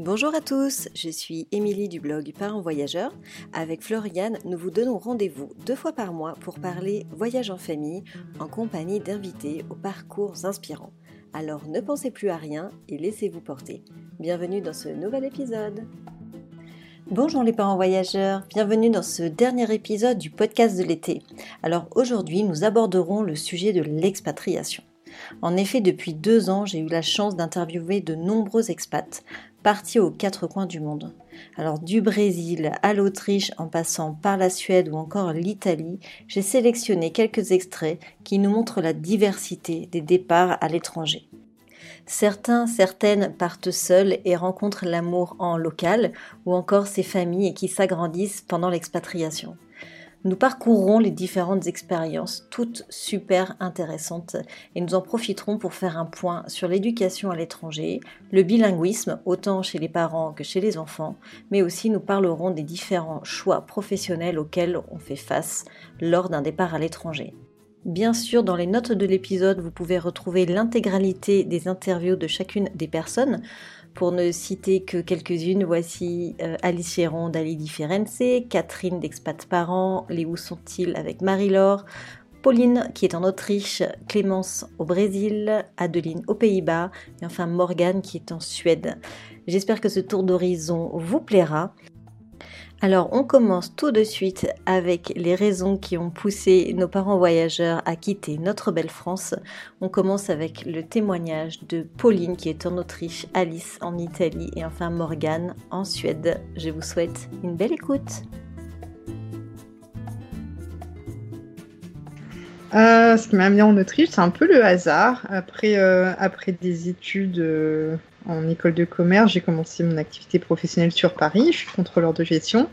Bonjour à tous, je suis Émilie du blog Parents Voyageurs. Avec Floriane, nous vous donnons rendez-vous deux fois par mois pour parler voyage en famille en compagnie d'invités aux parcours inspirants. Alors ne pensez plus à rien et laissez-vous porter. Bienvenue dans ce nouvel épisode. Bonjour les parents voyageurs, bienvenue dans ce dernier épisode du podcast de l'été. Alors aujourd'hui nous aborderons le sujet de l'expatriation. En effet, depuis deux ans, j'ai eu la chance d'interviewer de nombreux expats partis aux quatre coins du monde. Alors du Brésil à l'Autriche en passant par la Suède ou encore l'Italie, j'ai sélectionné quelques extraits qui nous montrent la diversité des départs à l'étranger. Certains, certaines partent seuls et rencontrent l'amour en local ou encore ces familles qui s'agrandissent pendant l'expatriation. Nous parcourrons les différentes expériences, toutes super intéressantes, et nous en profiterons pour faire un point sur l'éducation à l'étranger, le bilinguisme, autant chez les parents que chez les enfants, mais aussi nous parlerons des différents choix professionnels auxquels on fait face lors d'un départ à l'étranger. Bien sûr, dans les notes de l'épisode, vous pouvez retrouver l'intégralité des interviews de chacune des personnes. Pour ne citer que quelques-unes, voici euh, Alice Chéron d'Ali Difference, Catherine d'Expat Parents, Les Où sont-ils avec Marie-Laure, Pauline qui est en Autriche, Clémence au Brésil, Adeline aux Pays-Bas et enfin Morgane qui est en Suède. J'espère que ce tour d'horizon vous plaira. Alors on commence tout de suite avec les raisons qui ont poussé nos parents voyageurs à quitter notre belle France. On commence avec le témoignage de Pauline qui est en Autriche, Alice en Italie et enfin Morgane en Suède. Je vous souhaite une belle écoute. Euh, ce qui m'a amené en Autriche, c'est un peu le hasard. Après, euh, des études euh, en école de commerce, j'ai commencé mon activité professionnelle sur Paris. Je suis contrôleur de gestion.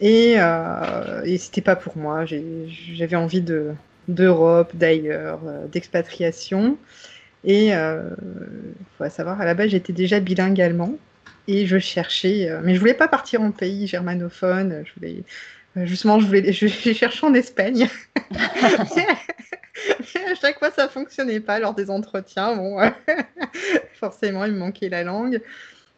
Et, euh, et c'était pas pour moi. J'avais envie d'Europe, d'ailleurs, d'expatriation. Et il faut savoir, à la base, j'étais déjà bilingue allemand. Et je cherchais, mais je voulais pas partir en pays germanophone. Euh, justement, je voulais, j'ai cherché en Espagne. à chaque fois, ça fonctionnait pas lors des entretiens. Bon, forcément, il me manquait la langue.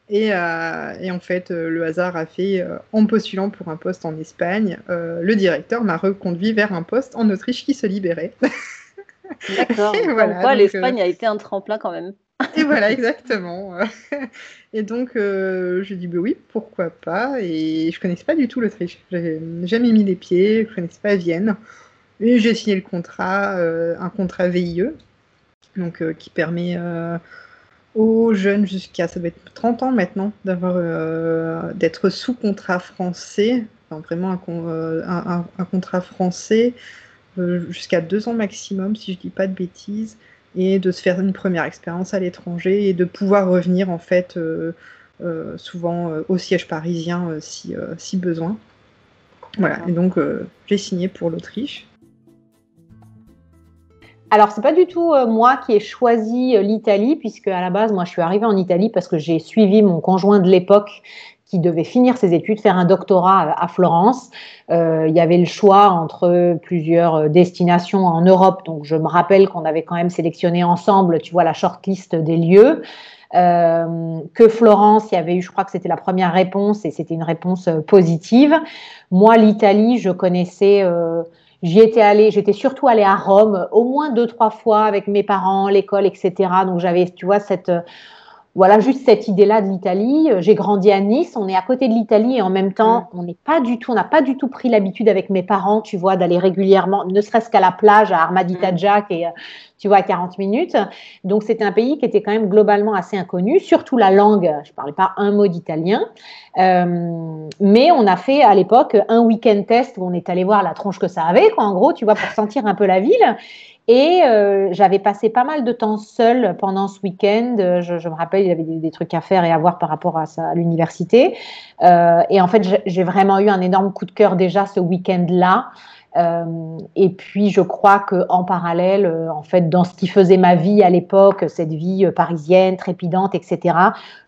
Et, euh, en fait, euh, le hasard a fait, en postulant pour un poste en Espagne, le directeur m'a reconduit vers un poste en Autriche qui se libérait. D'accord. voilà, l'Espagne a été un tremplin quand même? Et voilà, exactement. Et donc, euh, je dis, bah oui, pourquoi pas. Et je connaissais pas du tout l'Autriche. J'avais jamais mis les pieds, je connaissais pas Vienne. Et j'ai signé le contrat, euh, un contrat VIE, donc euh, qui permet aux jeunes jusqu'à, ça doit être 30 ans maintenant, d'être sous contrat français, enfin, vraiment un, un contrat français jusqu'à deux ans maximum, si je dis pas de bêtises et de se faire une première expérience à l'étranger et de pouvoir revenir en fait euh, euh, souvent euh, au siège parisien si, si, besoin. Voilà, et donc j'ai signé pour l'Autriche. Alors, c'est pas du tout moi qui ai choisi l'Italie, puisque à la base, moi, je suis arrivée en Italie parce que j'ai suivi mon conjoint de l'époque qui devait finir ses études, faire un doctorat à Florence. Euh, il y avait le choix entre plusieurs euh, destinations en Europe. Donc, je me rappelle qu'on avait quand même sélectionné ensemble, tu vois, la shortlist des lieux. Euh, que Florence, il y avait eu, je crois que c'était la première réponse et c'était une réponse euh, positive. Moi, l'Italie, je connaissais. Euh, J'y étais allée, j'étais surtout allée à Rome au moins deux trois fois avec mes parents, l'école, etc. Donc j'avais, tu vois, cette voilà, juste cette idée-là de l'Italie. Euh, j'ai grandi à Nice, on est à côté de l'Italie et en même temps, on n'est pas du tout, on n'a pas du tout pris l'habitude avec mes parents, tu vois, d'aller régulièrement, ne serait-ce qu'à la plage à Armadita Jack et euh, tu vois, à 40 minutes. Donc, c'était un pays qui était quand même globalement assez inconnu, surtout la langue. Je parlais pas un mot d'italien. Euh, mais on a fait à l'époque un week-end test où on est allé voir la tronche que ça avait, quoi, en gros, tu vois, pour sentir un peu la ville. Et euh, j'avais passé pas mal de temps seule pendant ce week-end. Je, je, me rappelle, il y avait des, trucs à faire et à voir par rapport à, l'université. Euh, et en fait, j'ai vraiment eu un énorme coup de cœur déjà ce week-end-là. Euh, et puis, je crois que en parallèle, euh, en fait, dans ce qui faisait ma vie à l'époque, cette vie euh, parisienne, trépidante, etc.,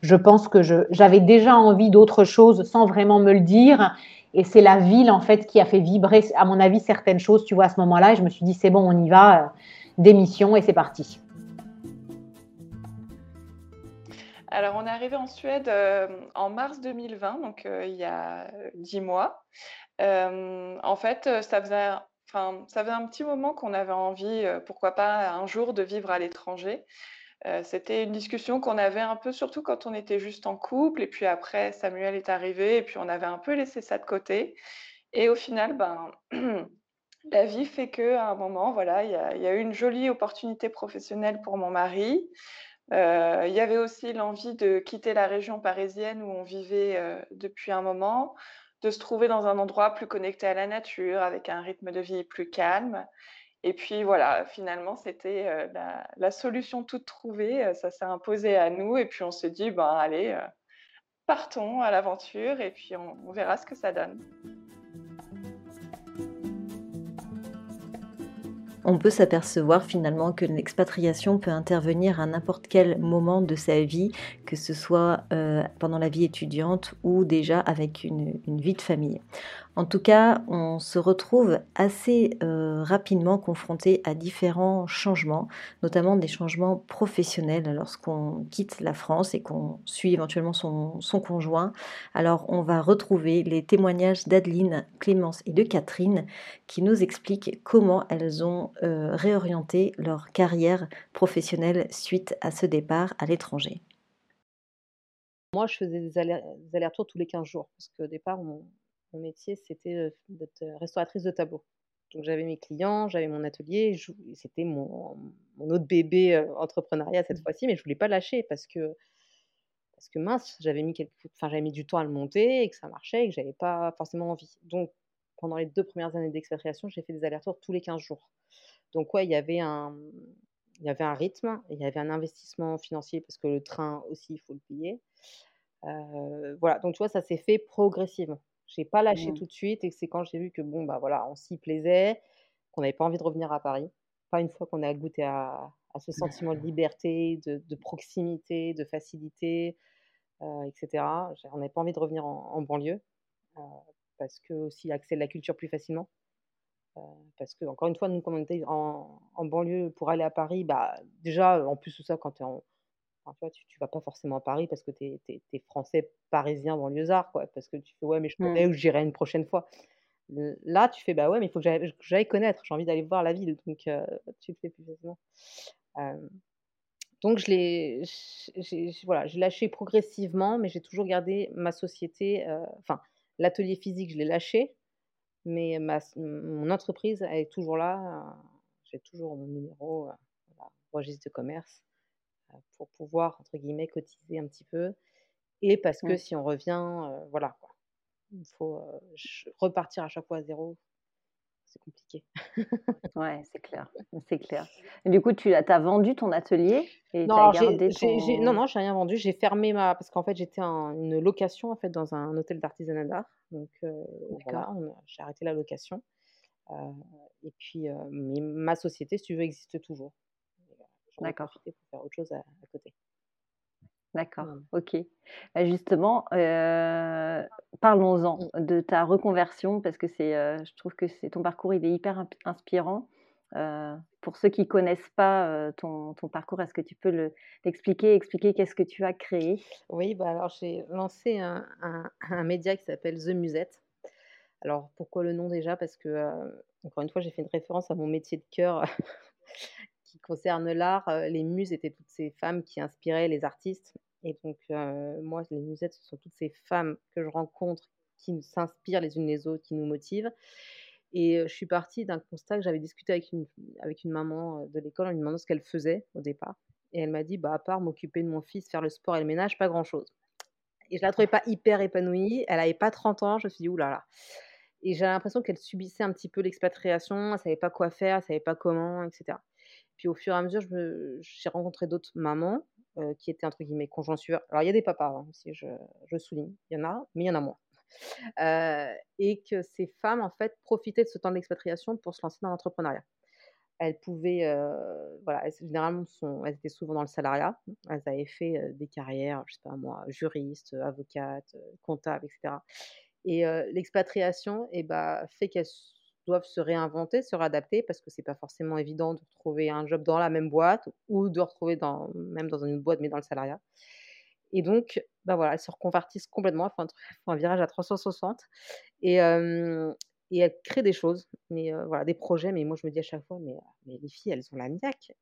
je pense que j'avais déjà envie d'autre chose sans vraiment me le dire. Et c'est la ville, en fait, qui a fait vibrer, à mon avis, certaines choses, tu vois, à ce moment-là. Et je me suis dit, c'est bon, on y va, démission, et c'est parti. Alors, on est arrivé en Suède en mars 2020, donc il y a dix mois. en fait, ça faisait, ça faisait un petit moment qu'on avait envie, pourquoi pas un jour, de vivre à l'étranger. C'était une discussion qu'on avait un peu, surtout quand on était juste en couple, et puis après, Samuel est arrivé, et puis on avait un peu laissé ça de côté. Et au final, ben, la vie fait que à un moment, voilà, il y a, eu une jolie opportunité professionnelle pour mon mari. Euh, il y avait aussi l'envie de quitter la région parisienne où on vivait euh, depuis un moment, de se trouver dans un endroit plus connecté à la nature, avec un rythme de vie plus calme. Et puis voilà, finalement, c'était euh, la, solution toute trouvée. Ça s'est imposé à nous. Et puis on s'est dit, ben allez, partons à l'aventure et puis on verra ce que ça donne. on peut s'apercevoir finalement que l'expatriation peut intervenir à n'importe quel moment de sa vie, que ce soit euh, pendant la vie étudiante ou déjà avec une vie de famille. En tout cas, on se retrouve assez euh, rapidement confronté à différents changements, notamment des changements professionnels lorsqu'on quitte la France et qu'on suit éventuellement son, conjoint. Alors on va retrouver les témoignages d'Adeline, Clémence et de Catherine qui nous expliquent comment elles ont euh, réorienté leur carrière professionnelle suite à ce départ à l'étranger. Moi, je faisais des allers-retours tous les 15 jours parce qu'au départ, on, mon métier, c'était d'être restauratrice de tableaux. Donc j'avais mes clients, j'avais mon atelier, c'était mon, autre bébé entrepreneuriat cette mmh. fois-ci, mais je voulais pas lâcher parce que parce que mince, j'avais mis enfin j'avais mis du temps à le monter et que ça marchait et que j'avais pas forcément envie. Donc pendant les deux premières années d'expatriation, j'ai fait des allers-retours tous les 15 jours. Donc ouais, il y avait un il y avait un rythme, il y avait un investissement financier parce que le train aussi il faut le payer. voilà, donc tu vois, ça s'est fait progressivement. J'ai pas lâché mmh. tout de suite et c'est quand j'ai vu que bon bah voilà, on s'y plaisait, qu'on n'avait pas envie de revenir à Paris. Pas une fois qu'on a goûté à, ce sentiment de liberté, de, proximité, de facilité, euh, etc. On n'avait pas envie de revenir en, banlieue euh, parce que aussi accès à la culture plus facilement. Euh, parce que encore une fois, nous comme on était en, banlieue pour aller à Paris, bah déjà en plus de ça quand tu es en tu, tu, vas pas forcément à Paris parce que tu es, français, parisien, banlieusard, quoi. Parce que tu fais, ouais, mais je connais mmh. ou j'irai une prochaine fois. Là, tu fais, bah ouais, mais il faut que j'aille connaître. J'ai envie d'aller voir la ville. Donc, tu le fais plus facilement. donc, je l'ai voilà, lâché progressivement, mais j'ai toujours gardé ma société. Enfin, l'atelier physique, je l'ai lâché. Mais ma, mon entreprise, elle est toujours là. J'ai toujours mon numéro, registre de commerce pour pouvoir, entre guillemets, cotiser un petit peu. Et parce que si on revient, voilà, quoi. il faut repartir à chaque fois à zéro. C'est compliqué. ouais, c'est clair. C'est clair. Et du coup, tu as, vendu ton atelier et non, as gardé ton... non, non, j'ai rien vendu. J'ai fermé ma. Parce qu'en fait, j'étais en une location en fait, dans un hôtel d'artisanat d'art. Donc, voilà, j'ai arrêté la location. et puis, ma société, si tu veux, existe toujours. D'accord. Pour faire autre chose à, côté. D'accord, ok. Bah, justement, euh, parlons-en mmh. de ta reconversion parce que c'est, euh, je trouve que c'est ton parcours, il est hyper inspirant. Euh, pour ceux qui connaissent pas ton, ton, parcours, est-ce que tu peux le, l'expliquer, expliquer qu'est-ce que tu as créé? Oui, bah alors j'ai lancé un, un, un média qui s'appelle The Musette. Alors pourquoi le nom déjà? Parce que encore une fois, j'ai fait une référence à mon métier de cœur concerne l'art, les muses étaient toutes ces femmes qui inspiraient les artistes. Et donc, moi, les musettes, ce sont toutes ces femmes que je rencontre qui s'inspirent les unes les autres, qui nous motivent. Et je suis partie d'un constat que j'avais discuté avec une, avec une maman de l'école en lui demandant ce qu'elle faisait au départ. Et elle m'a dit, bah, à part m'occuper de mon fils, faire le sport et le ménage, pas grand-chose. Et je la trouvais pas hyper épanouie. Elle avait pas 30 ans. Je me suis dit, oulala. Et j'ai l'impression qu'elle subissait un petit peu l'expatriation. Elle savait pas quoi faire, elle savait pas comment, etc. Puis au fur et à mesure, j'ai rencontré d'autres mamans qui étaient entre guillemets conjoints Alors il y a des papas hein, aussi, je, souligne, il y en a, mais il y en a moins. et que ces femmes en fait profitaient de ce temps d'expatriation pour se lancer dans l'entrepreneuriat. Elles pouvaient, voilà, elles, généralement elles étaient souvent dans le salariat. Elles avaient fait des carrières, je sais pas moi, juristes, avocates, comptables, etc. Et l'expatriation, eh ben, fait qu'elles doivent se réinventer, se réadapter parce que c'est pas forcément évident de retrouver un job dans la même boîte ou de retrouver dans, même dans une boîte mais dans le salariat. Et donc, bah voilà, elles se reconvertissent complètement, elles font un, virage à 360 et, et elles créent des choses, mais voilà, des projets. Mais moi, je me dis à chaque fois, mais, mais les filles, elles ont la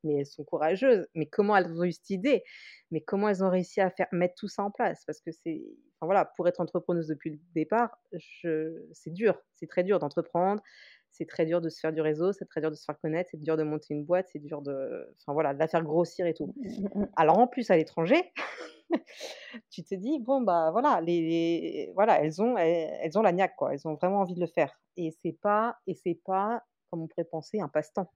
mais elles sont courageuses. Mais comment elles ont eu cette idée? Mais comment elles ont réussi à faire mettre tout ça en place? Parce que c'est, voilà, pour être entrepreneuse depuis le départ, c'est dur, c'est très dur d'entreprendre c'est très dur de se faire du réseau, c'est très dur de se faire connaître, c'est dur de monter une boîte, c'est dur de, enfin voilà, de la faire grossir et tout. Mmh, mmh, mmh. Alors en plus à l'étranger, tu te dis bon bah voilà, les, voilà, elles ont, elles, ont la niaque quoi, elles ont vraiment envie de le faire. Et c'est pas, et c'est pas comme on pourrait penser un passe-temps.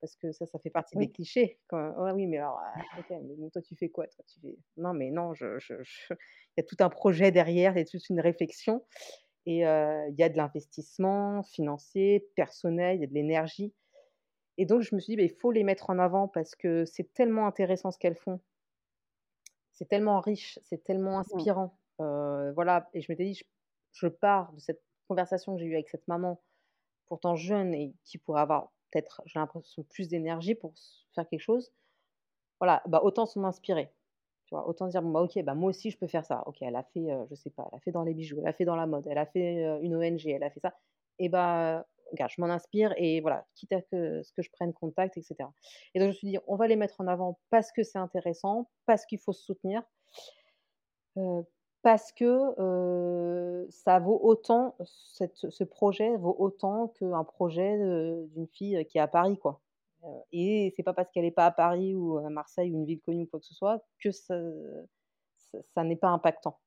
Parce que ça, ça fait partie des clichés. Quand, oh oui, mais alors, ah, mais toi, tu fais quoi toi, tu fais... Non, mais non, je, je, il y a tout un projet derrière, il y a toute une réflexion. Et il y a de l'investissement financier, personnel, il y a de l'énergie. Et donc, je me suis dit, bah, il faut les mettre en avant parce que c'est tellement intéressant ce qu'elles font. C'est tellement riche, c'est tellement inspirant. voilà, et je m'étais dit, je, pars de cette conversation que j'ai eue avec cette maman, pourtant jeune et qui pourrait avoir peut-être, j'ai l'impression, plus d'énergie pour faire quelque chose. Voilà, bah, autant s'en inspirer autant dire, bon, bah, ok, bah, moi aussi je peux faire ça. Ok, elle a fait, je sais pas, elle a fait dans les bijoux, elle a fait dans la mode, elle a fait une ONG, elle a fait ça. Et bah, je m'en inspire et voilà, quitte à ce que je prenne contact, etc. Et donc je me suis dit, on va les mettre en avant parce que c'est intéressant, parce qu'il faut se soutenir, parce que ça vaut autant, ce projet vaut autant qu'un projet d'une fille qui est à Paris, quoi et c'est pas parce qu'elle n'est pas à Paris ou à Marseille ou une ville connue ou quoi que ce soit que ça, ça, n'est pas impactant.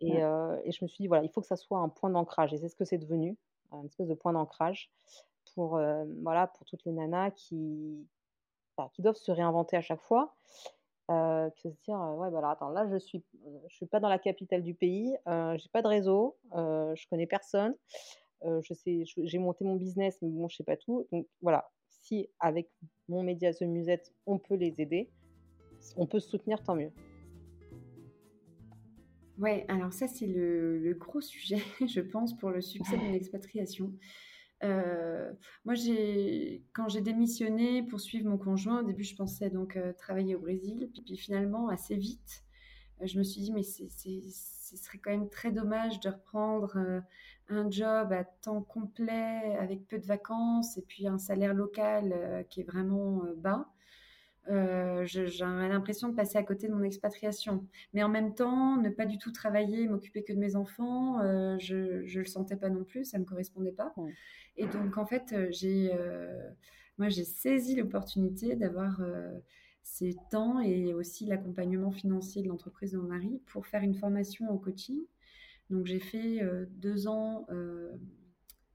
Et, et, je me suis dit, voilà, il faut que ça soit un point d'ancrage. Et c'est ce que c'est devenu, une espèce de point d'ancrage pour, voilà, pour toutes les nanas qui, bah, qui doivent se réinventer à chaque fois. Euh, se dire, ouais, bah alors attends, là, je suis, je suis pas dans la capitale du pays, euh, j'ai pas de réseau, euh, je connais personne, je sais, j'ai monté mon business, mais bon, je sais pas tout. Donc voilà, si avec mon média The Musette, on peut les aider, on peut se soutenir, tant mieux. Ouais, alors ça c'est le, gros sujet, je pense, pour le succès d'une expatriation. Euh, moi, j'ai, quand j'ai démissionné pour suivre mon conjoint, au début, je pensais donc euh, travailler au Brésil, puis, finalement, assez vite, euh, je me suis dit, mais c'est, ce serait quand même très dommage de reprendre un job à temps complet avec peu de vacances et puis un salaire local euh, qui est vraiment euh, bas. Euh, J'aurais l'impression de passer à côté de mon expatriation. Mais en même temps, ne pas du tout travailler, m'occuper que de mes enfants, je ne le sentais pas non plus, ça me correspondait pas. Et donc, en fait, j'ai moi, j'ai saisi l'opportunité d'avoir ces temps et aussi l'accompagnement financier de l'entreprise de mon mari pour faire une formation en coaching donc j'ai fait euh, deux ans, euh,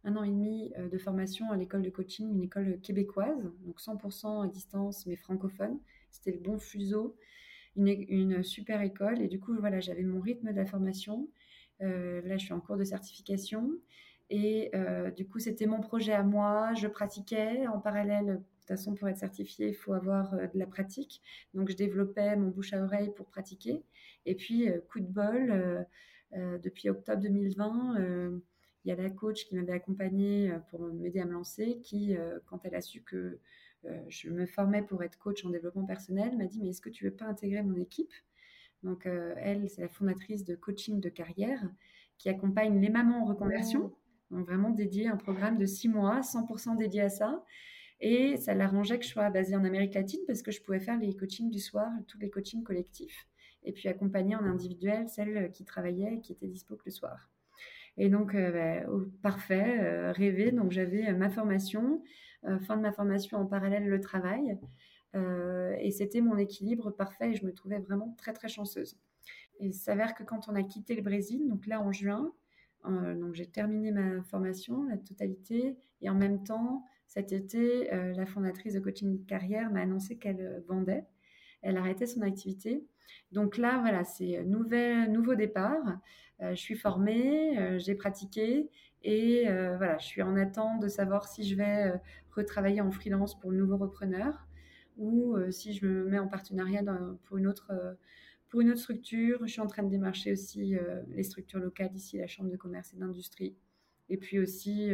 un an et demi euh, de formation à l'école de coaching, une école québécoise, donc 100% à distance mais francophone. C'était le bon fuseau, une, super école. Et du coup, voilà, j'avais mon rythme de la formation. là, je suis en cours de certification. Et du coup, c'était mon projet à moi. Je pratiquais en parallèle. De toute façon, pour être certifié, il faut avoir de la pratique. Donc, je développais mon bouche à oreille pour pratiquer. Et puis, coup de bol, euh, depuis octobre 2020, euh, il y a la coach qui m'avait accompagnée euh, pour m'aider à me lancer, qui, quand elle a su que je me formais pour être coach en développement personnel, m'a dit, mais est-ce que tu veux pas intégrer mon équipe? Donc, elle, c'est la fondatrice de coaching de carrière qui accompagne les mamans en reconversion. Donc, vraiment dédié un programme de six mois, 100% dédié à ça. Et ça l'arrangeait que je sois basée en Amérique latine parce que je pouvais faire les coachings du soir, tous les coachings collectifs et puis accompagner en individuel celles qui travaillaient et qui étaient dispo que le soir. Et donc, euh, bah, parfait, euh, rêvé. Donc, j'avais euh, ma formation, fin de ma formation en parallèle le travail. et c'était mon équilibre parfait et je me trouvais vraiment très, très chanceuse. Et il s'avère que quand on a quitté le Brésil, donc là en juin, donc j'ai terminé ma formation, la totalité, et en même temps, cet été, la fondatrice de Coaching Carrière m'a annoncé qu'elle vendait. Elle arrêtait son activité donc là, voilà, c'est nouvel, nouveau départ. Euh, je suis formée, euh, j'ai pratiqué et euh, voilà, je suis en attente de savoir si je vais retravailler en freelance pour le nouveau repreneur ou si je me mets en partenariat pour une autre structure. Je suis en train de démarcher aussi les structures locales ici, la Chambre de commerce et d'industrie. Et puis aussi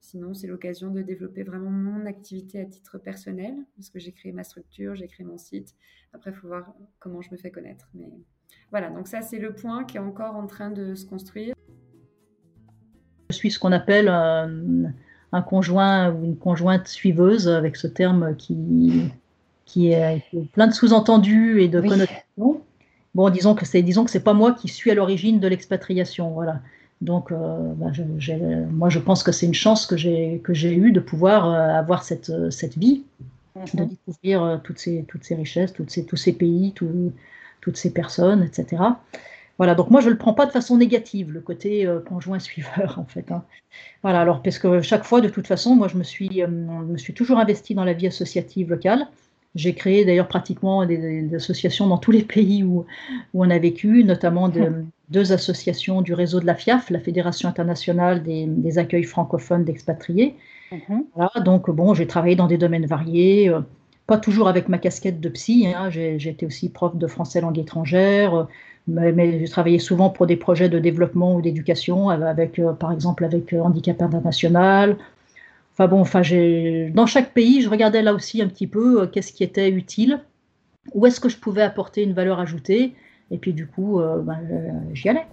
Sinon, c'est l'occasion de développer vraiment mon activité à titre personnel, parce que j'ai créé ma structure, j'ai créé mon site. Après, il faut voir comment je me fais connaître. Mais voilà, donc ça c'est le point qui est encore en train de se construire. Je suis ce qu'on appelle un, conjoint ou une conjointe suiveuse avec ce terme qui, qui, est, plein de sous-entendus et de connotations. Bon, disons que c'est disons que c'est pas moi qui suis à l'origine de l'expatriation, voilà. Donc, euh, bah, moi, je pense que c'est une chance que j'ai que j'ai eue de pouvoir euh, avoir cette, cette vie, de mhm. découvrir euh, toutes ces toutes ces richesses, toutes ces, tous ces pays, toutes ces personnes, etc. Voilà, donc moi je ne le prends pas de façon négative, le côté conjoint suiveur en fait. Hein. Voilà, alors parce que chaque fois, de toute façon, moi je me suis, me suis toujours investi dans la vie associative locale. J'ai créé d'ailleurs pratiquement des, associations dans tous les pays où, où on a vécu, notamment de, deux associations du réseau de la FIAF, la Fédération internationale des, accueils francophones d'expatriés. Mhm. donc bon, j'ai travaillé dans des domaines variés, euh, pas toujours avec ma casquette de psy. Hein, j'ai été aussi prof de français langue étrangère, euh, mais, j'ai travaillé souvent pour des projets de développement ou d'éducation, avec, euh, par exemple avec Handicap International, Enfin bon, enfin, dans chaque pays, je regardais là aussi un petit peu qu'est-ce qui était utile, où est-ce que je pouvais apporter une valeur ajoutée, et puis du coup, euh, ben, euh, j'y allais.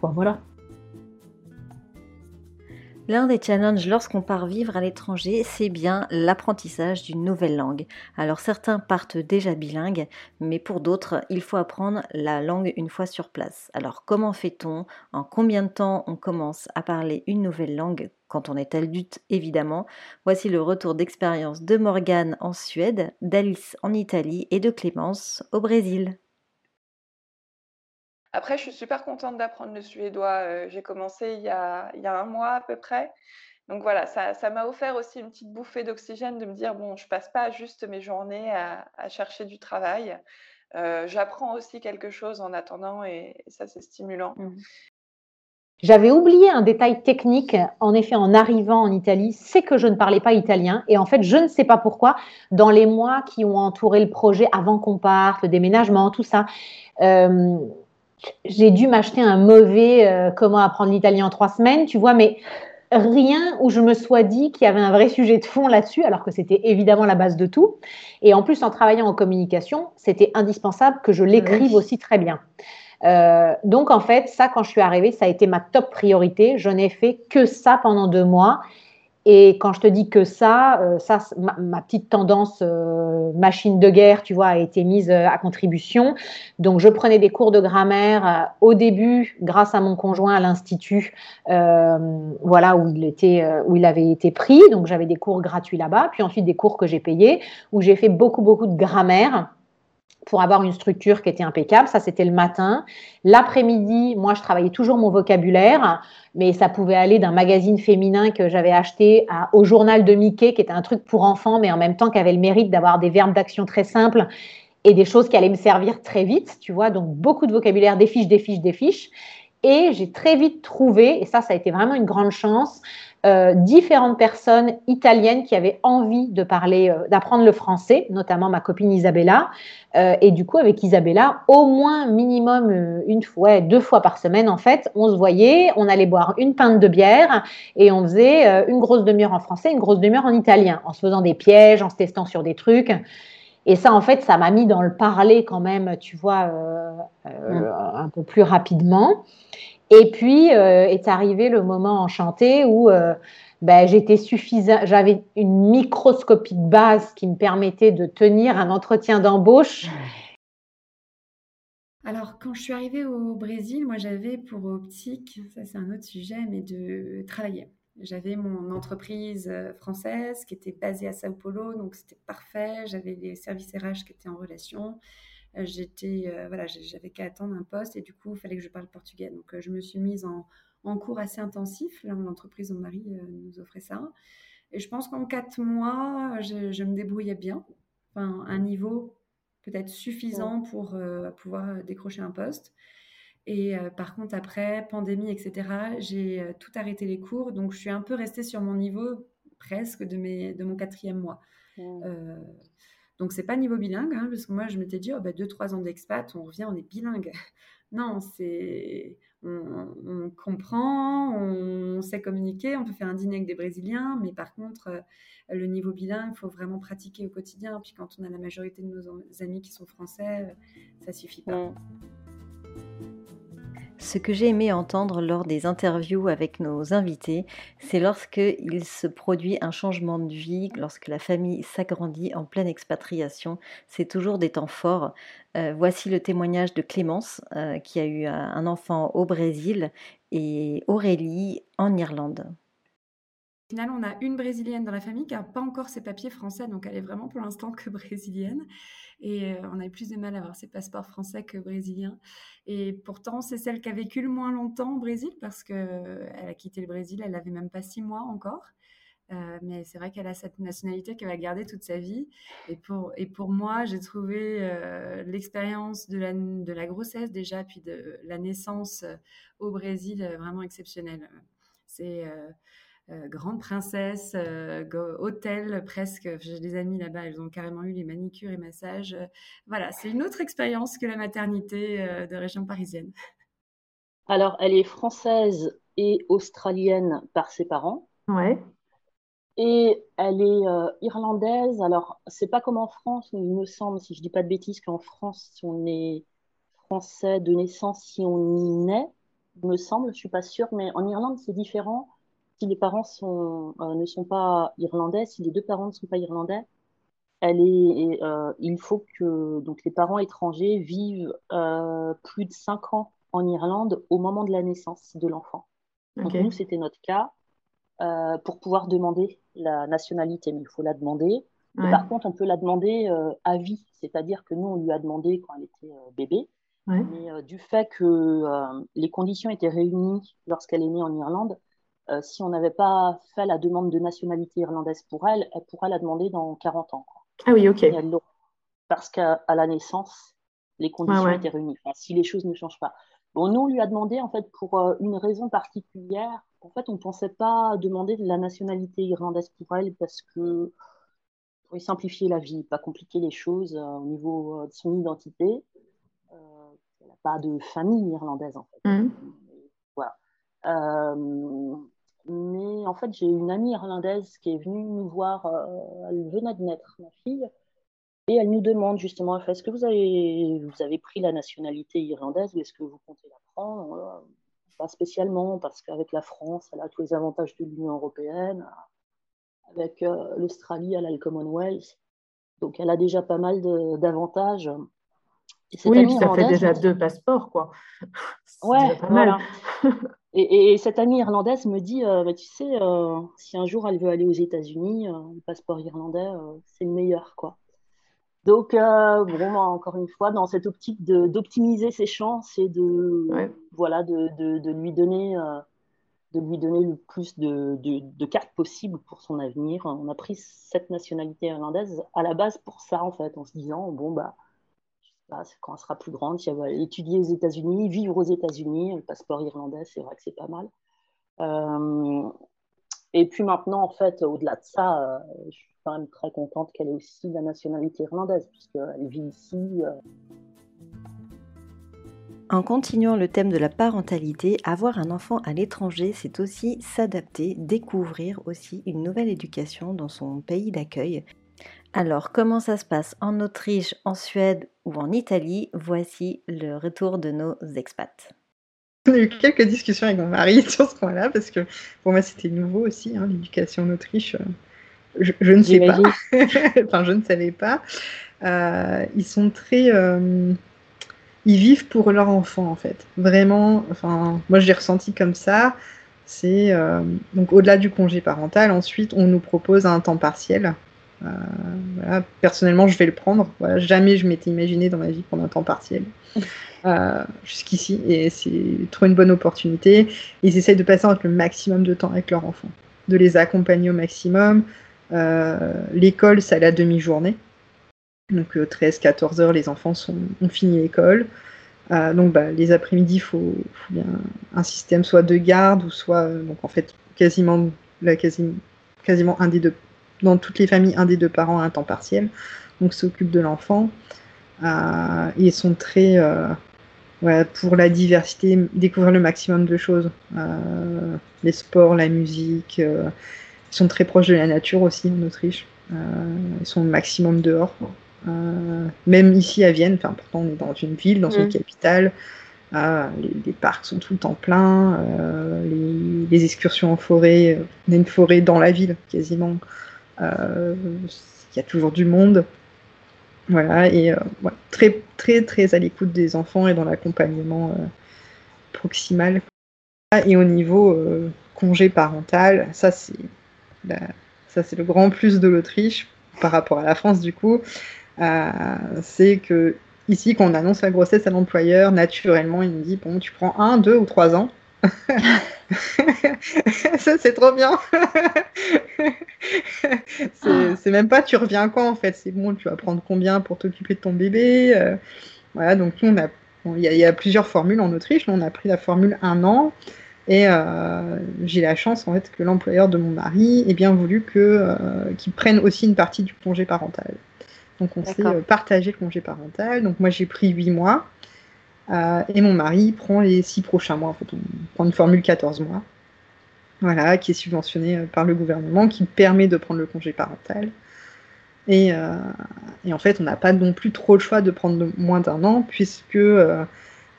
L'un des challenges lorsqu'on part vivre à l'étranger, c'est bien l'apprentissage d'une nouvelle langue. Alors certains partent déjà bilingues, mais pour d'autres, il faut apprendre la langue une fois sur place. Alors comment fait-on? En combien de temps on commence à parler une nouvelle langue quand on est adulte évidemment? Voici le retour d'expérience de Morgane en Suède, d'Alice en Italie et de Clémence au Brésil. Après, je suis super contente d'apprendre le suédois. Euh, j'ai commencé il y, a, un mois à peu près. Donc voilà, ça m'a offert aussi une petite bouffée d'oxygène de me dire, bon, je passe pas juste mes journées à, chercher du travail. Euh, j'apprends aussi quelque chose en attendant et, ça, c'est stimulant. Mmh. J'avais oublié un détail technique, en effet, en arrivant en Italie, c'est que je ne parlais pas italien. Et en fait, je ne sais pas pourquoi, dans les mois qui ont entouré le projet avant qu'on parte, le déménagement, tout ça, euh, j'ai dû m'acheter un mauvais euh, comment apprendre l'italien en trois semaines, tu vois, mais rien où je me sois dit qu'il y avait un vrai sujet de fond là-dessus, alors que c'était évidemment la base de tout. Et en plus, en travaillant en communication, c'était indispensable que je l'écrive aussi très bien. Euh, donc en fait, ça, quand je suis arrivée, ça a été ma top priorité. Je n'ai fait que ça pendant deux mois. Et quand je te dis que ça, euh, ça ma, petite tendance euh, machine de guerre, tu vois, a été mise euh, à contribution. Donc, je prenais des cours de grammaire au début, grâce à mon conjoint à l'institut, voilà où il était, où il avait été pris. Donc, j'avais des cours gratuits là-bas, puis ensuite des cours que j'ai payés, où j'ai fait beaucoup, beaucoup de grammaire pour avoir une structure qui était impeccable. Ça, c'était le matin. L'après-midi, moi, je travaillais toujours mon vocabulaire, mais ça pouvait aller d'un magazine féminin que j'avais acheté au journal de Mickey, qui était un truc pour enfants, mais en même temps qui avait le mérite d'avoir des verbes d'action très simples et des choses qui allaient me servir très vite, tu vois. Donc, beaucoup de vocabulaire, des fiches, des fiches, des fiches. Et j'ai très vite trouvé, et ça, ça a été vraiment une grande chance, euh, différentes personnes italiennes qui avaient envie de parler, euh, d'apprendre le français, notamment ma copine Isabella. Euh, et du coup, avec Isabella, au moins minimum une fois, deux fois par semaine, en fait, on se voyait, on allait boire une pinte de bière et on faisait une grosse demi-heure en français, une grosse demi-heure en italien, en se faisant des pièges, en se testant sur des trucs. Et ça, en fait, ça m'a mis dans le parler quand même, tu vois, un peu plus rapidement. Et puis euh, est arrivé le moment enchanté où euh, suffisant, j'avais une microscopie de base qui me permettait de tenir un entretien d'embauche. Alors, quand je suis arrivée au Brésil, moi j'avais pour optique, ça c'est un autre sujet, mais de travailler. J'avais mon entreprise euh, française qui était basée à Sao Paulo, donc c'était parfait. J'avais les services RH qui étaient en relation. Euh, j'étais, euh, voilà, j'avais qu'à attendre un poste et du coup, il fallait que je parle portugais. Donc, euh, je me suis mise en, en cours assez intensif. Là, l'entreprise, mon mari nous offrait ça. Et je pense qu'en quatre mois, je, me débrouillais bien. Enfin, un niveau peut-être suffisant pour pouvoir décrocher un poste. Et par contre, après, pandémie, etc., j'ai tout arrêté les cours. Donc, je suis un peu restée sur mon niveau presque de, mes, de mon quatrième mois. Donc, c'est pas niveau bilingue, hein, parce que moi, je m'étais dit, oh, bah, deux, trois ans d'expat, on revient, on est bilingue. non, c'est. On, comprend, on, sait communiquer, on peut faire un dîner avec des Brésiliens, mais par contre, euh, le niveau bilingue, il faut vraiment pratiquer au quotidien. Puis quand on a la majorité de nos amis qui sont français, euh, ça suffit pas. Ce que j'ai aimé entendre lors des interviews avec nos invités, c'est lorsqu'il se produit un changement de vie, lorsque la famille s'agrandit en pleine expatriation. C'est toujours des temps forts. Euh, voici le témoignage de Clémence, euh, qui a eu un enfant au Brésil, et Aurélie en Irlande. Final, on a une brésilienne dans la famille qui n'a pas encore ses papiers français, donc elle est vraiment pour l'instant que brésilienne. Et euh, on a eu plus de mal à avoir ses passeports français que brésiliens. Et pourtant, c'est celle qui a vécu le moins longtemps au Brésil parce qu'elle a quitté le Brésil, elle n'avait même pas six mois encore. Euh, mais c'est vrai qu'elle a cette nationalité qu'elle va garder toute sa vie. Et pour, moi, j'ai trouvé euh, l'expérience de la, grossesse déjà, puis de la naissance au Brésil vraiment exceptionnelle. C'est euh, grande princesse, euh, hôtel presque. J'ai des amis là-bas, elles ont carrément eu les manicures et massages. voilà, c'est une autre expérience que la maternité euh, de région parisienne. Alors, elle est française et australienne par ses parents. Ouais. Et elle est irlandaise. Alors, c'est pas comme en France, il me semble, si je dis pas de bêtises, qu'en France, si on est français de naissance, si on y naît, il me semble, je suis pas sûre, mais en Irlande, c'est différent si les parents sont, euh, ne sont pas irlandais, si les deux parents ne sont pas irlandais, elle est, euh, il faut que donc les parents étrangers vivent euh, plus de cinq ans en Irlande au moment de la naissance de l'enfant. Donc nous, c'était notre cas pour pouvoir demander la nationalité, mais il faut la demander. Par contre, on peut la demander à vie, c'est-à-dire que nous, on lui a demandé quand elle était bébé. Mais du fait que les conditions étaient réunies lorsqu'elle est née en Irlande, euh, si on n'avait pas fait la demande de nationalité irlandaise pour elle, elle pourrait la demander dans 40 ans. Ah oui, ok. Parce qu'à la naissance, les conditions étaient réunies. si les choses ne changent pas. Bon, nous, on lui a demandé, en fait, pour euh, une raison particulière. En fait, on ne pensait pas demander de la nationalité irlandaise pour elle parce que pour simplifier la vie, pas compliquer les choses euh, au niveau de son identité. elle n'a pas de famille irlandaise, en fait. Mmh. Voilà. Mais en fait, j'ai une amie irlandaise qui est venue nous voir, euh, elle venait de naître, ma fille, et elle nous demande justement, est-ce que vous avez, vous avez pris la nationalité irlandaise ou est-ce que vous comptez la prendre? Euh, Pas spécialement, parce qu'avec la France, elle a tous les avantages de l'Union européenne, avec euh, l'Australie, elle a le Commonwealth, donc elle a déjà pas mal d'avantages. Oui, ça fait déjà deux passeports, quoi. Ouais, pas mal. Et, cette amie irlandaise me dit, euh, bah, tu sais, euh, si un jour elle veut aller aux États-Unis, euh, le passeport irlandais, c'est le meilleur, quoi. Donc, bon, encore une fois, dans cette optique d'optimiser ses chances et de, voilà, de, de, lui donner, de lui donner le plus de, cartes possibles pour son avenir, on a pris cette nationalité irlandaise à la base pour ça, en fait, en se disant, bon, bah, quand elle sera plus grande, étudier aux États-Unis, vivre aux États-Unis, le passeport irlandais, c'est vrai que c'est pas mal. Euh, et puis maintenant, en fait, au-delà de ça, euh, je suis quand même très contente qu'elle ait aussi la nationalité irlandaise, puisqu'elle vit ici. Euh. En continuant le thème de la parentalité, avoir un enfant à l'étranger, c'est aussi s'adapter, découvrir aussi une nouvelle éducation dans son pays d'accueil. Alors, comment ça se passe en Autriche, en Suède ou en Italie Voici le retour de nos expats. On a eu quelques discussions avec mon mari sur ce point-là, parce que pour moi c'était nouveau aussi, hein, l'éducation en Autriche. Euh, je, ne sais pas. enfin, je ne savais pas. Euh, ils sont très. Euh, ils vivent pour leur enfant, en fait. Vraiment, enfin, moi je l'ai ressenti comme ça. C'est. donc, au-delà du congé parental, ensuite, on nous propose un temps partiel euh, personnellement, je vais le prendre. jamais je m'étais imaginé dans ma vie prendre un temps partiel euh, jusqu'ici, et c'est trop une bonne opportunité. Ils essayent de passer le maximum de temps avec leurs enfants, de les accompagner au maximum. Euh, l'école, c'est à la demi-journée. Donc 13-14 heures, les enfants sont, ont fini l'école. donc bah, les après-midi, il faut, bien un système soit de garde ou soit, donc en fait, quasiment, la, quasi, quasiment un des deux dans toutes les familles, un des deux parents a un temps partiel, donc s'occupe de l'enfant. Euh, ils sont très euh, pour la diversité, découvrir le maximum de choses. Euh, les sports, la musique. ils sont très proches de la nature aussi en Autriche. ils sont au maximum dehors. même ici à Vienne, enfin pourtant on est dans une ville, dans une mm. capitale. Ah, les, parcs sont tout le temps pleins, les, les, excursions en forêt, on a une forêt dans la ville quasiment. Il y a toujours du monde. Voilà, et très, très, très à l'écoute des enfants et dans l'accompagnement proximal. Et au niveau congé parental, ça c'est ça c'est le grand plus de l'Autriche par rapport à la France du coup, euh, c'est que ici quand on annonce la grossesse à l'employeur, naturellement il me dit bon tu prends un, deux ou trois ans. ça c'est trop bien. c'est même pas tu reviens quand en fait, c'est bon tu vas prendre combien pour t'occuper de ton bébé. Euh, voilà donc nous on a il y, a plusieurs formules en Autriche, on a pris la formule un an. Et euh, j'ai la chance en fait que l'employeur de mon mari ait bien voulu que euh, qu'il prenne aussi une partie du congé parental. Donc on s'est euh, partagé le congé parental. Donc moi j'ai pris 8 mois et mon mari prend les 6 prochains mois. En fait, prend une formule 14 mois. Voilà, qui est subventionnée par le gouvernement, qui permet de prendre le congé parental. Et, et en fait, on n'a pas non plus trop le choix de prendre moins d'un an, puisque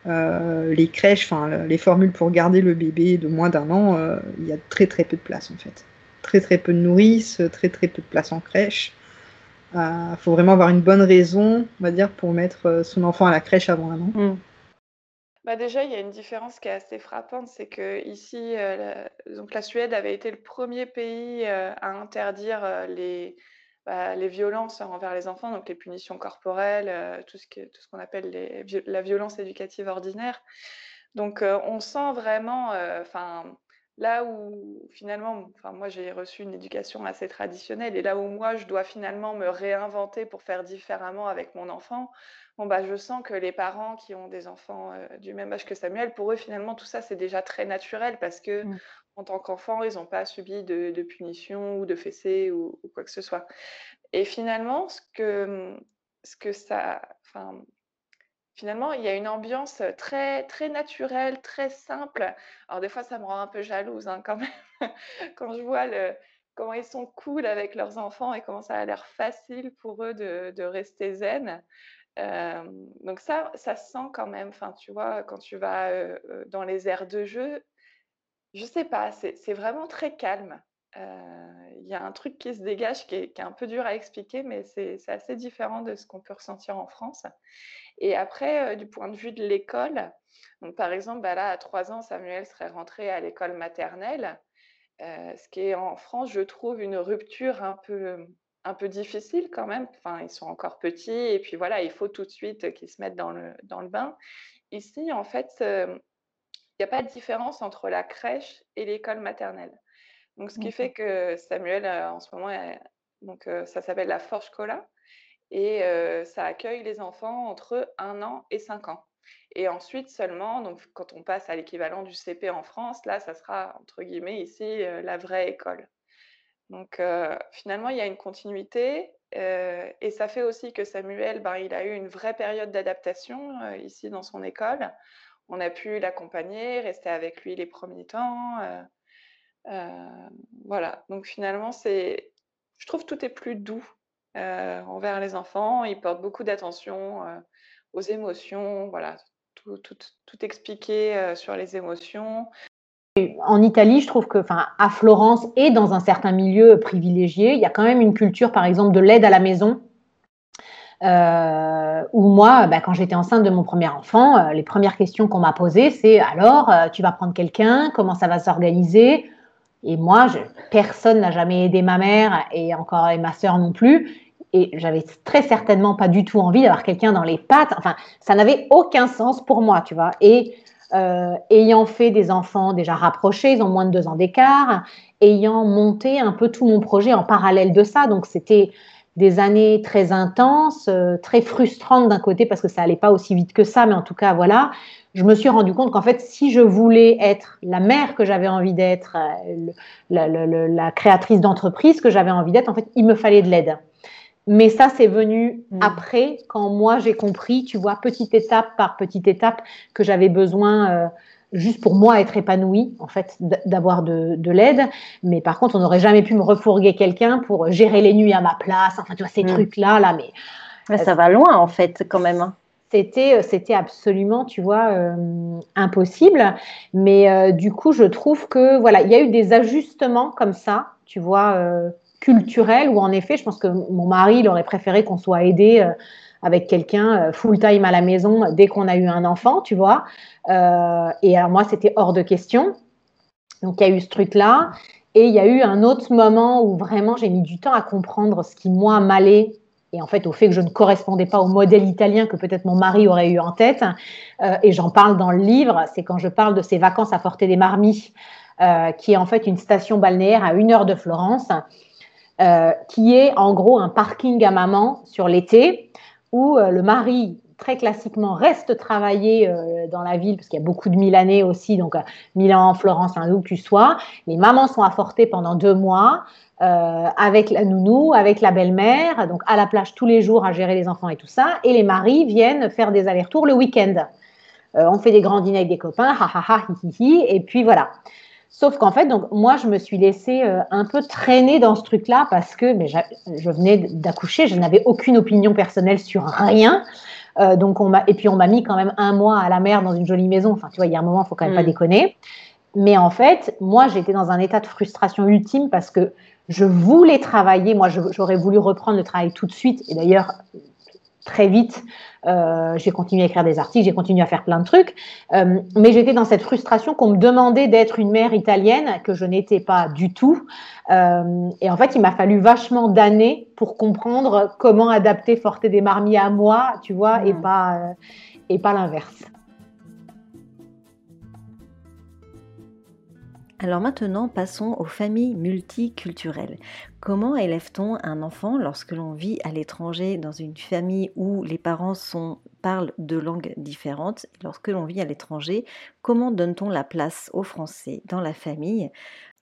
euh, les crèches, enfin les formules pour garder le bébé de moins d'un an, euh, il y a très très peu de place en fait. Très très peu de nourrices, très très peu de place en crèche. Il euh, faut vraiment avoir une bonne raison, on va dire, pour mettre son enfant à la crèche avant un an. Mm. Bah déjà, il y a une différence qui est assez frappante, c'est que ici, la, donc la Suède avait été le premier pays à interdire les, bah, les violences envers les enfants, donc les punitions corporelles, euh, tout ce qu'on appelle la violence éducative ordinaire. Donc euh, on sent vraiment, euh, enfin là où finalement, enfin moi j'ai reçu une éducation assez traditionnelle et là où moi je dois finalement me réinventer pour faire différemment avec mon enfant, bon bah je sens que les parents qui ont des enfants du même âge que Samuel, pour eux finalement tout ça c'est déjà très naturel parce que mmh en tant qu'enfant, ils n'ont pas subi de, de punition ou de fessées ou, quoi que ce soit. Et finalement, ce que, ce que ça. Enfin, finalement, il y a une ambiance très, très naturelle, très simple. Alors, des fois, ça me rend un peu jalouse hein, quand même, quand je vois le, comment ils sont cool avec leurs enfants et comment ça a l'air facile pour eux de, de rester zen. Euh, donc ça, ça se sent quand même. Enfin, tu vois, quand tu vas euh, euh, dans les aires de jeu, je sais pas, c'est vraiment très calme. Il y a un truc qui se dégage qui est, un peu dur à expliquer, mais c'est assez différent de ce qu'on peut ressentir en France. Et après, du point de vue de l'école, par exemple, bah là, à trois ans, Samuel serait rentré à l'école maternelle, ce qui est en France, je trouve, une rupture un peu, un peu difficile quand même. Enfin, ils sont encore petits, et puis voilà, il faut tout de suite qu'ils se mettent dans le, dans le bain. Ici, en fait, il n'y a pas de différence entre la crèche et l'école maternelle. Donc, ce qui fait que Samuel, euh, en ce moment, donc, euh, ça s'appelle la Forge Cola et euh, ça accueille les enfants entre 1 an et 5 ans. Et ensuite seulement, donc, quand on passe à l'équivalent du CP en France, là, ça sera, entre guillemets, ici, la vraie école. Donc, finalement, il y a une continuité. et ça fait aussi que Samuel, ben, il a eu une vraie période d'adaptation ici dans son école on a pu l'accompagner, rester avec lui les premiers temps. Euh, euh, voilà, donc finalement, c'est, je trouve tout est plus doux euh, envers les enfants. Ils portent beaucoup d'attention aux émotions, voilà, tout, tout, tout expliqué sur les émotions. En Italie, je trouve que, enfin, à Florence et dans un certain milieu privilégié, il y a quand même une culture, par exemple, de l'aide à la maison euh, où moi, bah, quand j'étais enceinte de mon premier enfant, euh, les premières questions qu'on m'a posées, c'est alors, euh, tu vas prendre quelqu'un, comment ça va s'organiser? Et moi, personne n'a jamais aidé ma mère et encore et ma sœur non plus. Et j'avais très certainement pas du tout envie d'avoir quelqu'un dans les pattes. Enfin, ça n'avait aucun sens pour moi, tu vois. Et euh, ayant fait des enfants déjà rapprochés, ils ont moins de deux ans d'écart, ayant monté un peu tout mon projet en parallèle de ça, donc c'était des années très intenses, euh, très frustrantes d'un côté parce que ça allait pas aussi vite que ça, mais en tout cas, voilà, je me suis rendu compte qu'en fait, si je voulais être la mère que j'avais envie d'être, euh, la, créatrice d'entreprise que j'avais envie d'être, en fait, il me fallait de l'aide. Mais ça, c'est venu mmh. après, quand moi j'ai compris, tu vois, petite étape par petite étape, que j'avais besoin euh, juste pour moi être épanouie, en fait, d'avoir de, de l'aide. Mais par contre, on n'aurait jamais pu me refourguer quelqu'un pour gérer les nuits à ma place. Enfin, tu vois, ces mm. trucs-là, là, mais. mais ça va loin, en fait, quand même. Hein. c'était c'était absolument tu vois impossible mais du coup je trouve que voilà il y a eu des ajustements comme ça tu vois culturels où en effet je pense que mon mari il aurait préféré qu'on soit aidé avec quelqu'un full time à la maison dès qu'on a eu un enfant tu vois. Et alors moi c'était hors de question. Donc il y a eu ce truc là et il y a eu un autre moment où vraiment j'ai mis du temps à comprendre ce qui, moi, m'allait. Et en fait au fait que je ne correspondais pas au modèle italien que peut-être mon mari aurait eu en tête. Euh, et j'en parle dans le livre, c'est quand je parle de ces vacances à Forte des Marmis, euh, qui est en fait une station balnéaire à une heure de Florence, euh, qui est en gros un parking à maman sur l'été, où le mari très classiquement reste travailler euh, dans la ville, parce qu'il y a beaucoup de Milanais aussi, donc euh, Milan, Florence, hein, où tu sois. Les mamans sont affortées pendant deux mois. Euh, avec la nounou, avec la belle-mère, donc à la plage tous les jours à gérer les enfants et tout ça, et les maris viennent faire des allers-retours le week-end. on fait des grands dîners avec des copains, ha ha ha, hi, hi et puis voilà. Sauf qu'en fait, donc moi, je me suis laissée un peu traîner dans ce truc-là parce que mais je venais d'accoucher, je n'avais aucune opinion personnelle sur rien. Euh, donc on et puis on m'a mis quand même un mois à la mer dans une jolie maison. Enfin, tu vois, il y a un moment, il faut quand même pas mm. déconner. Mais en fait, moi, j'étais dans un état de frustration ultime parce que je voulais travailler. Moi, j'aurais voulu reprendre le travail tout de suite. Et d'ailleurs, très vite, euh, j'ai continué à écrire des articles, j'ai continué à faire plein de trucs, euh, mais j'étais dans cette frustration qu'on me demandait d'être une mère italienne, que je n'étais pas du tout. Euh, et en fait, il m'a fallu vachement d'années pour comprendre comment adapter Forte des Marmis à moi, tu vois, et pas, et pas l'inverse. Alors maintenant, passons aux familles multiculturelles. Comment élève-t-on un enfant lorsque l'on vit à l'étranger dans une famille où les parents parlent deux langues différentes Lorsque l'on vit à l'étranger, comment donne-t-on la place aux Français dans la famille?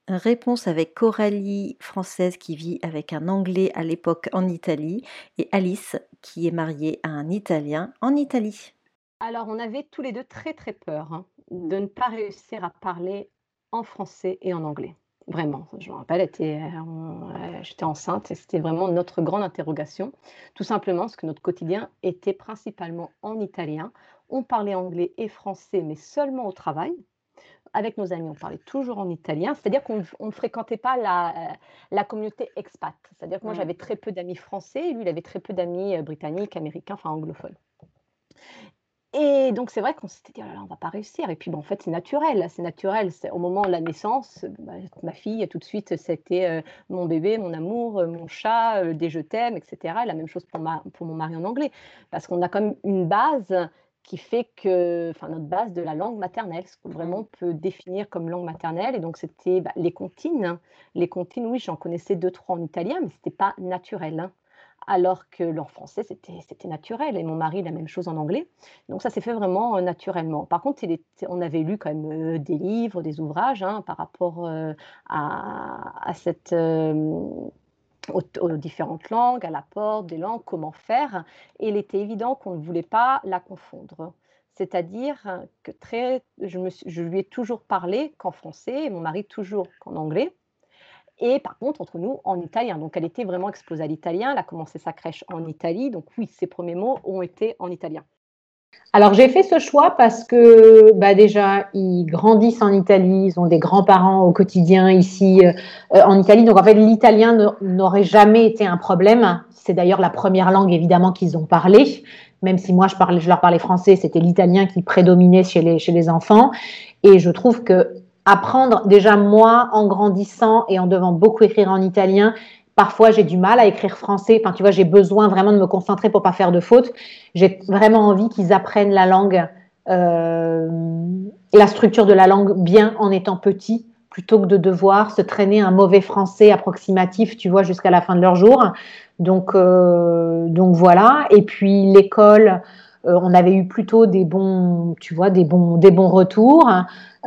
Réponse avec Coralie, française qui vit avec un Anglais à l'époque en Italie, et Alice, qui est mariée à un Italien en Italie. Alors, on avait tous les deux très très peur hein, de ne pas réussir à parler en français et en anglais. Vraiment, je me rappelle, euh, j'étais enceinte et c'était vraiment notre grande interrogation, tout simplement parce que notre quotidien était principalement en italien. On parlait anglais et français, mais seulement au travail. Avec nos amis, on parlait toujours en italien, c'est-à-dire qu'on ne fréquentait pas la, euh, la communauté expat. C'est-à-dire que moi, j'avais très peu d'amis français, et lui, il avait très peu d'amis euh, britanniques, américains, enfin anglophones. Et donc, c'est vrai qu'on s'était dit, oh là là, on va pas réussir. Et puis, bon, en fait, c'est naturel. C'est naturel. Au moment de la naissance, bah, ma fille, tout de suite, c'était euh, mon bébé, mon amour, euh, mon chat, euh, des je t'aime, etc. la même chose pour, ma, pour mon mari en anglais. Parce qu'on a quand même une base qui fait que, enfin, notre base de la langue maternelle, ce qu'on vraiment peut définir comme langue maternelle. Et donc, c'était bah, les comptines. Les comptines, oui, j'en connaissais deux, trois en italien, mais ce n'était pas naturel. Hein alors que l'en français, c'était naturel. Et mon mari, la même chose en anglais. Donc ça s'est fait vraiment euh, naturellement. Par contre, on avait lu quand même euh, des livres, des ouvrages hein, par rapport euh, à, cette... aux, différentes langues, à l'apport des langues, comment faire. Et il était évident qu'on ne voulait pas la confondre. C'est-à-dire que très, je, lui ai toujours parlé qu'en français, et mon mari toujours qu'en anglais. Et par contre, entre nous, en italien. Donc, elle était vraiment exposée à l'italien. Elle a commencé sa crèche en Italie. Donc, oui, ses premiers mots ont été en italien. Alors, j'ai fait ce choix parce que, bah, déjà, ils grandissent en Italie. Ils ont des grands-parents au quotidien ici euh, en Italie. Donc, en fait, l'italien n'aurait jamais été un problème. C'est d'ailleurs la première langue, évidemment, qu'ils ont parlé. Même si moi, je, je leur parlais français, c'était l'italien qui prédominait chez les, chez les enfants. Et je trouve que apprendre déjà moi en grandissant et en devant beaucoup écrire en italien. Parfois, j'ai du mal à écrire français. Enfin, tu vois, j'ai besoin vraiment de me concentrer pour pas faire de fautes. J'ai vraiment envie qu'ils apprennent la langue, euh, la structure de la langue bien en étant petits, plutôt que de devoir se traîner un mauvais français approximatif, tu vois, jusqu'à la fin de leur jour. Donc, euh, donc voilà. Et puis l'école, euh, on avait eu plutôt des bons, tu vois, des bons, des bons retours.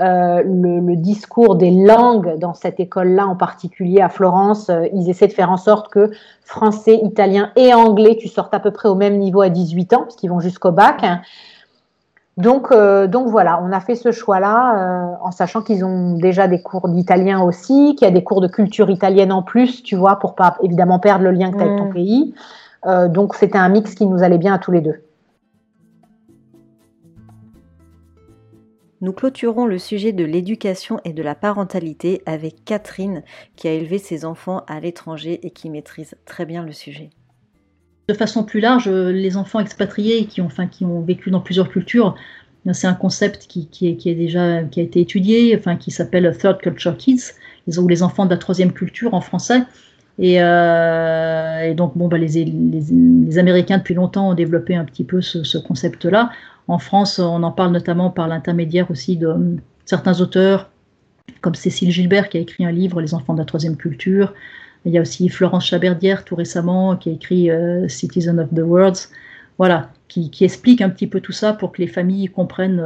Euh, le, discours des langues dans cette école-là en particulier à Florence, euh, ils essaient de faire en sorte que français, italien et anglais, tu sortes à peu près au même niveau à 18 ans, parce qu'ils vont jusqu'au bac. Donc, donc voilà, on a fait ce choix-là en sachant qu'ils ont déjà des cours d'italien aussi, qu'il y a des cours de culture italienne en plus, tu vois, pour pas évidemment perdre le lien que tu as avec ton mmh. pays. donc c'était un mix qui nous allait bien à tous les deux. Nous clôturons le sujet de l'éducation et de la parentalité avec Catherine qui a élevé ses enfants à l'étranger et qui maîtrise très bien le sujet. De façon plus large, les enfants expatriés qui ont, vécu dans plusieurs cultures, c'est un concept qui, déjà a été étudié, qui s'appelle Third Culture Kids, ou les enfants de la troisième culture en français. Et, euh, donc, bah, les, Américains, depuis longtemps, ont développé un petit peu ce, concept-là. En France, on en parle notamment par l'intermédiaire aussi de euh, certains auteurs, comme Cécile Gilbert, qui a écrit un livre, Les enfants de la troisième culture. Il y a aussi Florence Chaberdière, tout récemment, qui a écrit euh, Citizen of the World. Voilà, qui, explique un petit peu tout ça pour que les familles comprennent,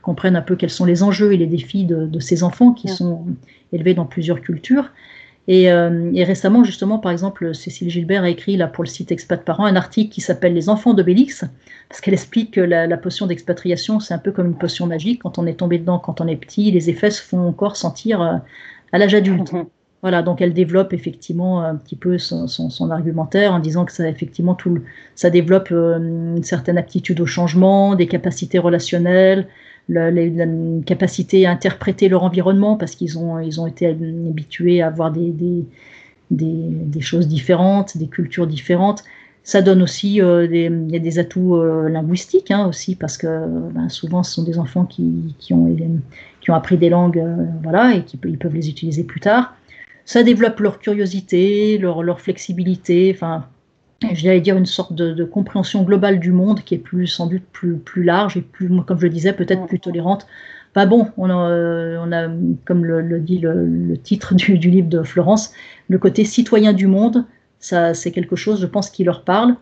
comprennent un peu quels sont les enjeux et les défis de, ces enfants qui sont élevés dans plusieurs cultures. Euh, et, récemment, justement, par exemple, Cécile Gilbert a écrit là, pour le site Expat Parents un article qui s'appelle Les enfants d'Obélix, parce qu'elle explique que la, potion d'expatriation, c'est un peu comme une potion magique. Quand on est tombé dedans, quand on est petit, les effets se font encore sentir euh, à l'âge adulte. Mhm. Voilà, donc elle développe effectivement un petit peu son, argumentaire en disant que ça, effectivement, tout, ça développe euh, une certaine aptitude au changement, des capacités relationnelles, la, capacité à interpréter leur environnement parce qu'ils ont, ils ont été habitués à voir des, des, des, choses différentes, des cultures différentes. Ça donne aussi euh, des, des, atouts euh, linguistiques hein, aussi parce que ben, souvent ce sont des enfants qui, qui, ont, qui ont appris des langues euh, voilà, et qui ils peuvent les utiliser plus tard. Ça développe leur curiosité, leur, leur flexibilité. Enfin, j'allais dire une sorte de, compréhension globale du monde qui est plus sans doute plus, plus large et plus, comme je le disais, peut-être plus tolérante. Enfin bon, on a, euh, on a comme le, dit le, titre du, livre de Florence, le côté citoyen du monde, ça c'est quelque chose, je pense, qui leur parle.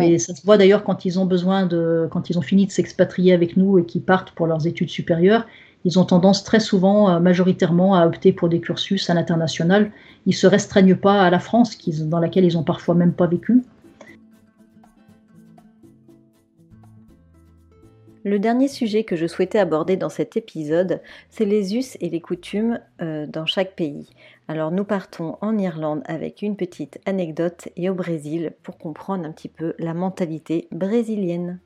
Et ça se voit d'ailleurs quand ils ont besoin de, quand ils ont fini de s'expatrier avec nous et qu'ils partent pour leurs études supérieures, ils ont tendance très souvent, euh, majoritairement, à opter pour des cursus à l'international. Ils se restreignent pas à la France, dans laquelle ils ont parfois même pas vécu. Le dernier sujet que je souhaitais aborder dans cet épisode, c'est les us et les coutumes euh, dans chaque pays. Alors nous partons en Irlande avec une petite anecdote et au Brésil pour comprendre un petit peu la mentalité brésilienne.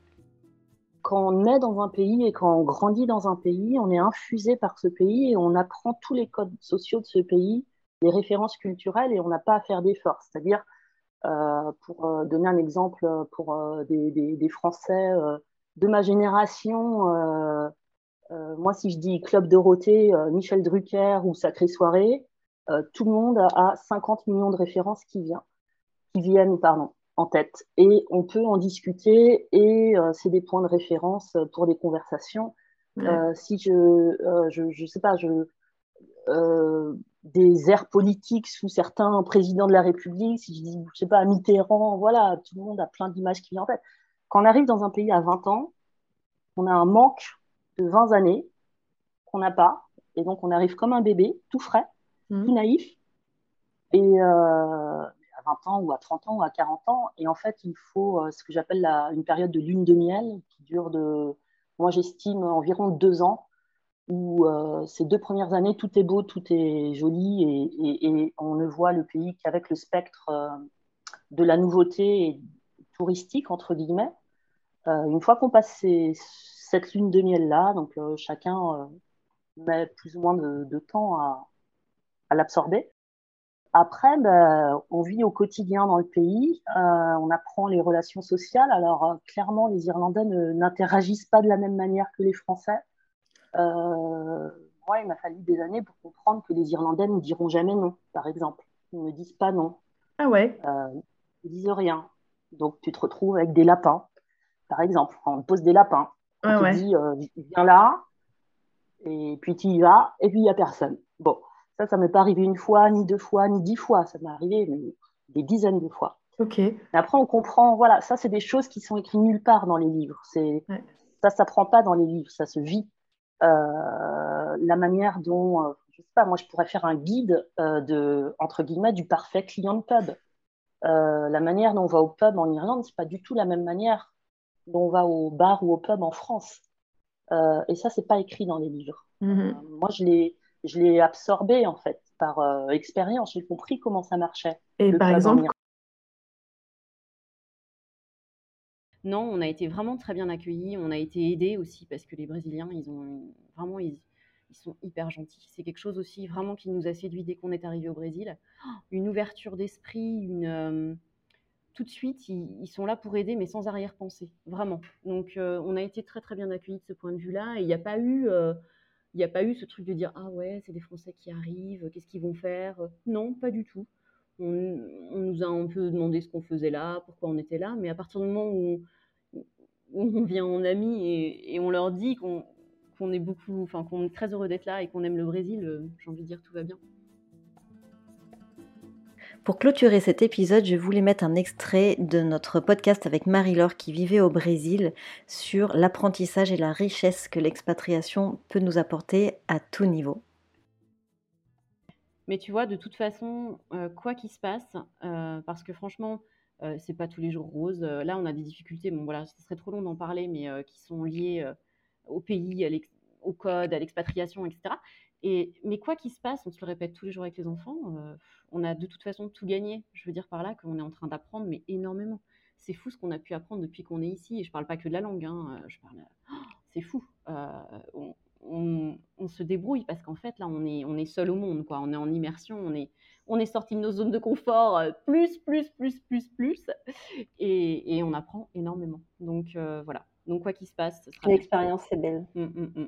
Quand on est dans un pays et quand on grandit dans un pays, on est infusé par ce pays et on apprend tous les codes sociaux de ce pays, les références culturelles et on n'a pas à faire d'efforts. C'est-à-dire, euh, pour euh, donner un exemple pour des, Français de ma génération, euh, euh, moi, si je dis Club Dorothée, euh, Michel Drucker ou Sacrée Soirée, tout le monde a 50 millions de références qui, viennent, qui viennent pardon, en tête. Et on peut en discuter et c'est des points de référence pour des conversations. si je, je, je, sais pas, je, des airs politiques sous certains présidents de la République, si je dis, je sais pas, Mitterrand, voilà, tout le monde a plein d'images qui viennent en tête. Quand on arrive dans un pays à 20 ans, on a un manque de 20 années qu'on n'a pas. Et donc, on arrive comme un bébé, tout frais, mmh. tout naïf. Et euh, à 20 ans, ou à 30 ans, ou à 40 ans. Et en fait, il faut euh, ce que j'appelle une période de lune de miel qui dure de, moi j'estime, environ deux ans, où euh, ces deux premières années, tout est beau, tout est joli, et, et on ne voit le pays qu'avec le spectre de la nouveauté touristique, entre guillemets. Euh, une fois qu'on passe cette lune de miel-là, donc euh, chacun euh, met plus ou moins de, temps à, l'absorber. Après, ben, on vit au quotidien dans le pays, on apprend les relations sociales. Alors, clairement, les Irlandais n'interagissent pas de la même manière que les Français. moi, il m'a fallu des années pour comprendre que les Irlandais ne diront jamais non, par exemple. Ils ne disent pas non. Ah ouais Ils disent rien. Donc, tu te retrouves avec des lapins par exemple, on pose des lapins. On te dit, euh, viens là, et puis tu y vas, et puis il n'y a personne. Bon, ça, ça ne m'est pas arrivé une fois, ni deux fois, ni dix fois. Ça m'est arrivé des dizaines de fois. Ok. après, on comprend, voilà, ça, c'est des choses qui sont écrites nulle part dans les livres. C'est, Ça, ça prend pas dans les livres, ça se vit. Euh, la manière dont, euh, je sais pas, moi, je pourrais faire un guide de, entre guillemets, du parfait client de pub. la manière dont on va au pub en Irlande, c'est pas du tout la même manière dont on va au bar ou au pub en France. Euh, et ça, c'est pas écrit dans les livres. Mhm. Euh, moi, je l'ai, je l'ai absorbé en fait par euh, expérience. J'ai compris comment ça marchait. Et par exemple, non, on a été vraiment très bien accueillis. On a été aidés aussi parce que les Brésiliens, ils ont vraiment, ils, sont hyper gentils. C'est quelque chose aussi vraiment qui nous a séduit dès qu'on est arrivé au Brésil. Une ouverture d'esprit, une euh, tout de suite, ils, sont là pour aider, mais sans arrière-pensée, vraiment. Donc, euh, on a été très très bien accueillis de ce point de vue-là, et il n'y a pas eu, euh, il n'y a pas eu ce truc de dire ah ouais, c'est des Français qui arrivent, qu'est-ce qu'ils vont faire Non, pas du tout. On, nous a un peu demandé ce qu'on faisait là, pourquoi on était là, mais à partir du moment où, on vient en ami et, on leur dit qu'on est beaucoup, enfin qu'on est très heureux d'être là et qu'on aime le Brésil, euh, j'ai envie de dire tout va bien. Pour clôturer cet épisode, je voulais mettre un extrait de notre podcast avec Marie-Laure qui vivait au Brésil sur l'apprentissage et la richesse que l'expatriation peut nous apporter à tout niveau. Mais tu vois, de toute façon, euh, quoi qu'il se passe, euh, parce que franchement, euh, c'est pas tous les jours rose. là, on a des difficultés. Bon, voilà, ce serait trop long d'en parler, mais qui sont liées au pays, au code, à l'expatriation, etc. Et, mais quoi qu'il se passe, on se le répète tous les jours avec les enfants, euh, on a de toute façon tout gagné. Je veux dire par là qu'on est en train d'apprendre, mais énormément. C'est fou ce qu'on a pu apprendre depuis qu'on est ici. Et je parle pas que de la langue. Hein, je parle. Oh, c'est fou. Euh, on, se débrouille parce qu'en fait là, on est, on est seul au monde. Quoi. On est en immersion. On est, on est sorti de nos zones de confort. Euh, plus, plus, plus, plus, plus. Et, on apprend énormément. Donc voilà. Donc quoi qu'il se passe, l'expérience c'est belle. Mmh, mmh, mmh.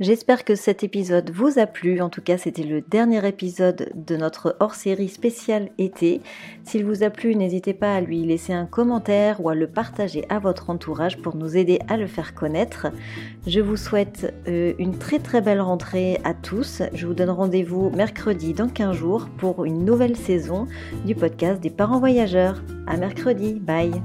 J'espère que cet épisode vous a plu. En tout cas, c'était le dernier épisode de notre hors-série spéciale été. S'il vous a plu, n'hésitez pas à lui laisser un commentaire ou à le partager à votre entourage pour nous aider à le faire connaître. Je vous souhaite euh, une très très belle rentrée à tous. Je vous donne rendez-vous mercredi dans 15 jours pour une nouvelle saison du podcast des parents voyageurs. À mercredi. Bye.